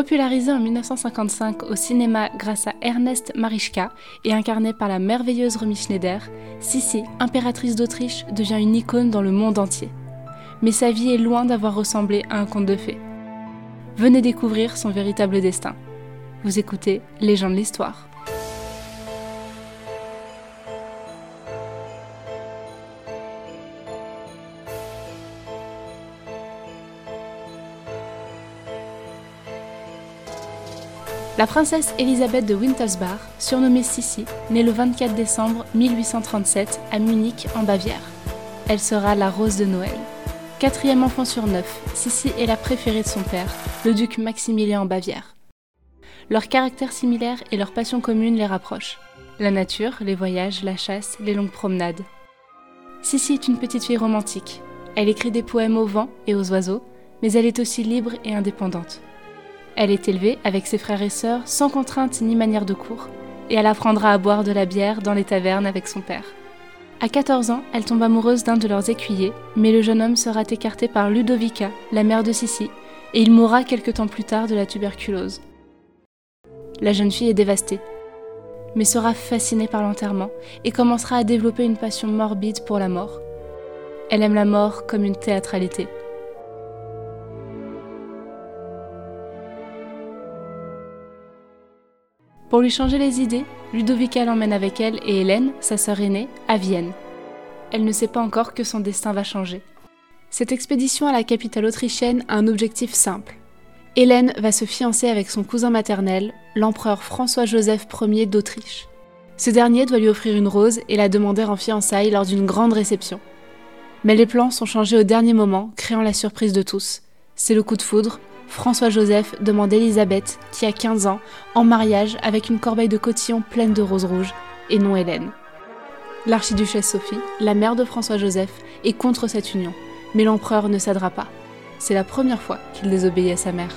Popularisée en 1955 au cinéma grâce à Ernest Marischka et incarnée par la merveilleuse Romy Schneider, Sissi, impératrice d'Autriche, devient une icône dans le monde entier. Mais sa vie est loin d'avoir ressemblé à un conte de fées. Venez découvrir son véritable destin. Vous écoutez Légende de l'Histoire. La princesse Elisabeth de Wintersbach, surnommée Sissi, naît le 24 décembre 1837 à Munich, en Bavière. Elle sera la rose de Noël. Quatrième enfant sur neuf, Sissi est la préférée de son père, le duc Maximilien en Bavière. Leur caractère similaire et leur passion commune les rapprochent. La nature, les voyages, la chasse, les longues promenades. Sissi est une petite fille romantique. Elle écrit des poèmes au vent et aux oiseaux, mais elle est aussi libre et indépendante. Elle est élevée avec ses frères et sœurs sans contrainte ni manière de cours, et elle apprendra à boire de la bière dans les tavernes avec son père. À 14 ans, elle tombe amoureuse d'un de leurs écuyers, mais le jeune homme sera écarté par Ludovica, la mère de Sissi, et il mourra quelque temps plus tard de la tuberculose. La jeune fille est dévastée, mais sera fascinée par l'enterrement et commencera à développer une passion morbide pour la mort. Elle aime la mort comme une théâtralité. Pour lui changer les idées, Ludovica l'emmène avec elle et Hélène, sa sœur aînée, à Vienne. Elle ne sait pas encore que son destin va changer. Cette expédition à la capitale autrichienne a un objectif simple. Hélène va se fiancer avec son cousin maternel, l'empereur François-Joseph Ier d'Autriche. Ce dernier doit lui offrir une rose et la demander en fiançailles lors d'une grande réception. Mais les plans sont changés au dernier moment, créant la surprise de tous. C'est le coup de foudre, François-Joseph demande Elisabeth, qui a 15 ans, en mariage avec une corbeille de cotillon pleine de roses rouges, et non Hélène. L'archiduchesse Sophie, la mère de François-Joseph, est contre cette union, mais l'empereur ne cédera pas. C'est la première fois qu'il désobéit à sa mère.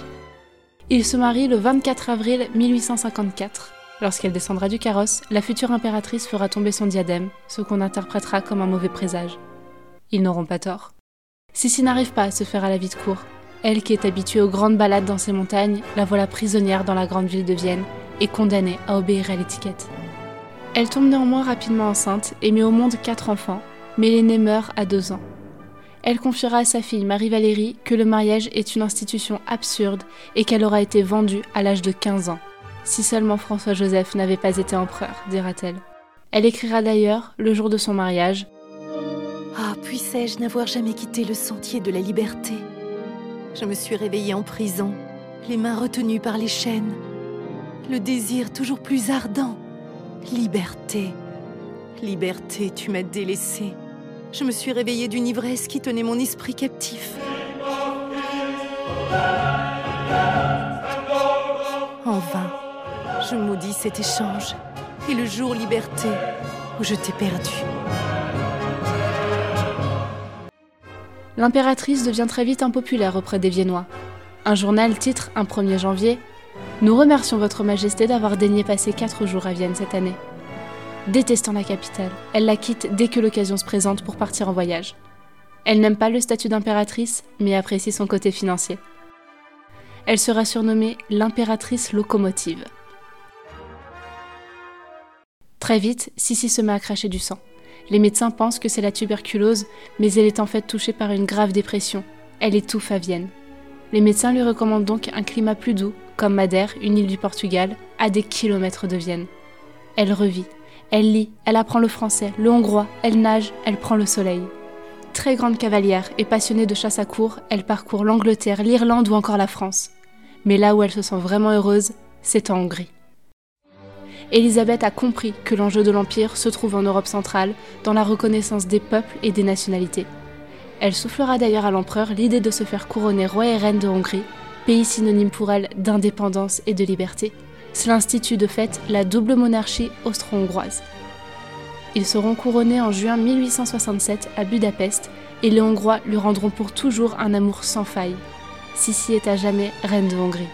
Il se marie le 24 avril 1854. Lorsqu'elle descendra du carrosse, la future impératrice fera tomber son diadème, ce qu'on interprétera comme un mauvais présage. Ils n'auront pas tort. Sissi n'arrive pas à se faire à la vie de cour, elle qui est habituée aux grandes balades dans ces montagnes, la voilà prisonnière dans la grande ville de Vienne et condamnée à obéir à l'étiquette. Elle tombe néanmoins rapidement enceinte et met au monde quatre enfants, mais l'aîné meurt à deux ans. Elle confiera à sa fille Marie-Valérie que le mariage est une institution absurde et qu'elle aura été vendue à l'âge de 15 ans. Si seulement François-Joseph n'avait pas été empereur, dira-t-elle. Elle écrira d'ailleurs, le jour de son mariage Ah, puissais-je n'avoir jamais quitté le sentier de la liberté? Je me suis réveillée en prison, les mains retenues par les chaînes, le désir toujours plus ardent. Liberté, liberté, tu m'as délaissée. Je me suis réveillée d'une ivresse qui tenait mon esprit captif. En vain, je maudis cet échange et le jour liberté où je t'ai perdu. L'impératrice devient très vite impopulaire auprès des Viennois. Un journal titre un 1er janvier Nous remercions Votre Majesté d'avoir daigné passer quatre jours à Vienne cette année. Détestant la capitale, elle la quitte dès que l'occasion se présente pour partir en voyage. Elle n'aime pas le statut d'impératrice, mais apprécie son côté financier. Elle sera surnommée l'impératrice locomotive. Très vite, Sissi se met à cracher du sang. Les médecins pensent que c'est la tuberculose, mais elle est en fait touchée par une grave dépression. Elle étouffe à Vienne. Les médecins lui recommandent donc un climat plus doux, comme Madère, une île du Portugal, à des kilomètres de Vienne. Elle revit. Elle lit, elle apprend le français, le hongrois, elle nage, elle prend le soleil. Très grande cavalière et passionnée de chasse à cour, elle parcourt l'Angleterre, l'Irlande ou encore la France. Mais là où elle se sent vraiment heureuse, c'est en Hongrie. Élisabeth a compris que l'enjeu de l'Empire se trouve en Europe centrale, dans la reconnaissance des peuples et des nationalités. Elle soufflera d'ailleurs à l'empereur l'idée de se faire couronner roi et reine de Hongrie, pays synonyme pour elle d'indépendance et de liberté. Cela institue de fait la double monarchie austro-hongroise. Ils seront couronnés en juin 1867 à Budapest et les Hongrois lui rendront pour toujours un amour sans faille. Sissi est à jamais reine de Hongrie.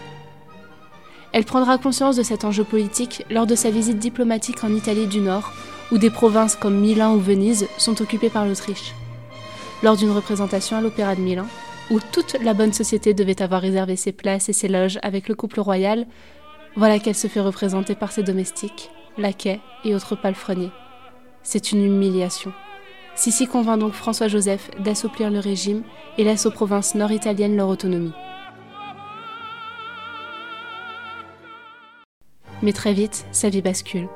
Elle prendra conscience de cet enjeu politique lors de sa visite diplomatique en Italie du Nord, où des provinces comme Milan ou Venise sont occupées par l'Autriche. Lors d'une représentation à l'Opéra de Milan, où toute la bonne société devait avoir réservé ses places et ses loges avec le couple royal, voilà qu'elle se fait représenter par ses domestiques, laquais et autres palefreniers. C'est une humiliation. Sissi convainc donc François-Joseph d'assouplir le régime et laisse aux provinces nord-italiennes leur autonomie. Mais très vite, sa vie bascule.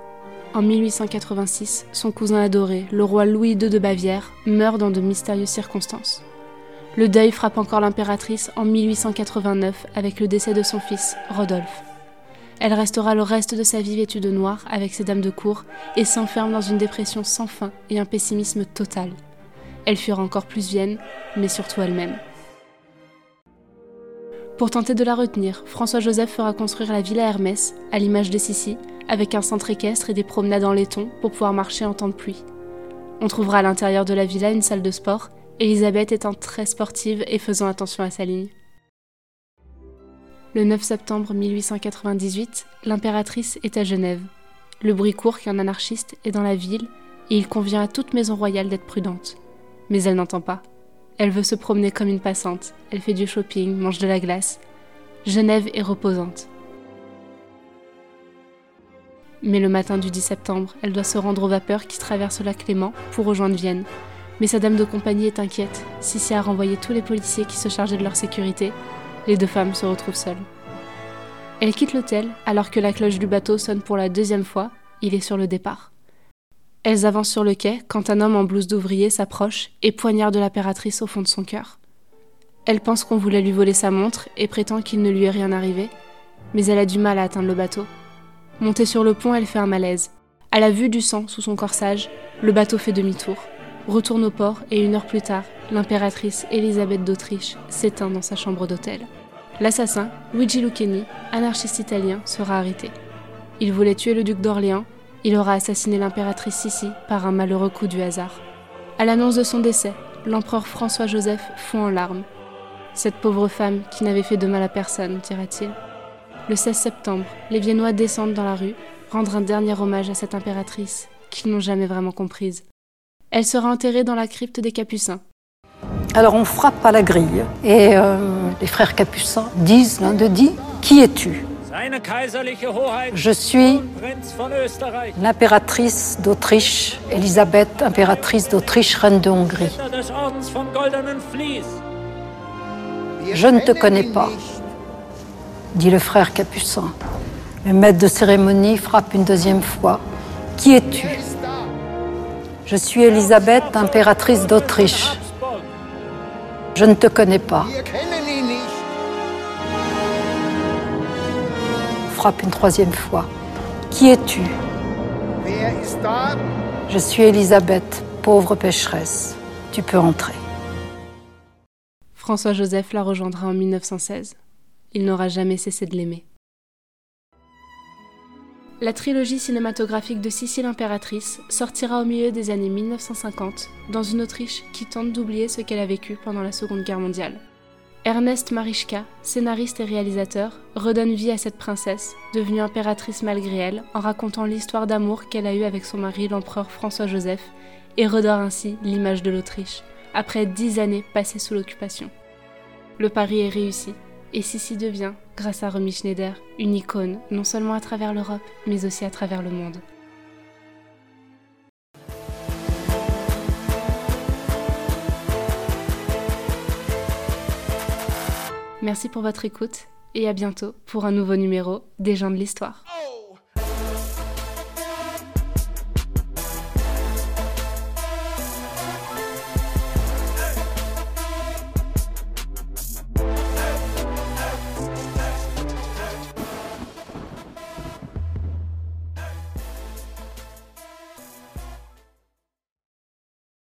En 1886, son cousin adoré, le roi Louis II de Bavière, meurt dans de mystérieuses circonstances. Le deuil frappe encore l'impératrice en 1889 avec le décès de son fils, Rodolphe. Elle restera le reste de sa vie vêtue de noir avec ses dames de cour et s'enferme dans une dépression sans fin et un pessimisme total. Elle fuira encore plus Vienne, mais surtout elle-même. Pour tenter de la retenir, François-Joseph fera construire la villa Hermès, à l'image de Sissi, avec un centre équestre et des promenades en laiton pour pouvoir marcher en temps de pluie. On trouvera à l'intérieur de la villa une salle de sport, Elisabeth étant très sportive et faisant attention à sa ligne. Le 9 septembre 1898, l'impératrice est à Genève. Le bruit court qu'un anarchiste est dans la ville et il convient à toute maison royale d'être prudente. Mais elle n'entend pas. Elle veut se promener comme une passante. Elle fait du shopping, mange de la glace. Genève est reposante. Mais le matin du 10 septembre, elle doit se rendre aux vapeurs qui traversent le lac Léman pour rejoindre Vienne. Mais sa dame de compagnie est inquiète. Sissi a renvoyé tous les policiers qui se chargeaient de leur sécurité. Les deux femmes se retrouvent seules. Elle quitte l'hôtel alors que la cloche du bateau sonne pour la deuxième fois. Il est sur le départ. Elles avancent sur le quai quand un homme en blouse d'ouvrier s'approche et poignarde l'impératrice au fond de son cœur. Elle pense qu'on voulait lui voler sa montre et prétend qu'il ne lui est rien arrivé, mais elle a du mal à atteindre le bateau. Montée sur le pont, elle fait un malaise. À la vue du sang sous son corsage, le bateau fait demi-tour, retourne au port et une heure plus tard, l'impératrice Élisabeth d'Autriche s'éteint dans sa chambre d'hôtel. L'assassin, Luigi Lucchini, anarchiste italien, sera arrêté. Il voulait tuer le duc d'Orléans il aura assassiné l'impératrice Sissi par un malheureux coup du hasard. À l'annonce de son décès, l'empereur François-Joseph fond en larmes. Cette pauvre femme qui n'avait fait de mal à personne, dira-t-il. Le 16 septembre, les Viennois descendent dans la rue, rendre un dernier hommage à cette impératrice qu'ils n'ont jamais vraiment comprise. Elle sera enterrée dans la crypte des Capucins. Alors on frappe à la grille et euh, les frères Capucins disent, l'un de dit, Qui es-tu? Je suis l'impératrice d'Autriche, Elisabeth, impératrice d'Autriche, reine de Hongrie. Je ne te connais pas, dit le frère Capucin. Le maître de cérémonie frappe une deuxième fois. Qui es-tu? Je suis Elisabeth, impératrice d'Autriche. Je ne te connais pas. Une troisième fois. Qui es-tu? Je suis Elisabeth, pauvre pécheresse. Tu peux entrer. François-Joseph la rejoindra en 1916. Il n'aura jamais cessé de l'aimer. La trilogie cinématographique de Sicile impératrice sortira au milieu des années 1950 dans une Autriche qui tente d'oublier ce qu'elle a vécu pendant la Seconde Guerre mondiale. Ernest Marischka, scénariste et réalisateur, redonne vie à cette princesse, devenue impératrice malgré elle, en racontant l'histoire d'amour qu'elle a eue avec son mari l'empereur François-Joseph, et redore ainsi l'image de l'Autriche, après dix années passées sous l'occupation. Le pari est réussi, et Sissi devient, grâce à Romy Schneider, une icône non seulement à travers l'Europe, mais aussi à travers le monde. Merci pour votre écoute et à bientôt pour un nouveau numéro des gens de l'histoire.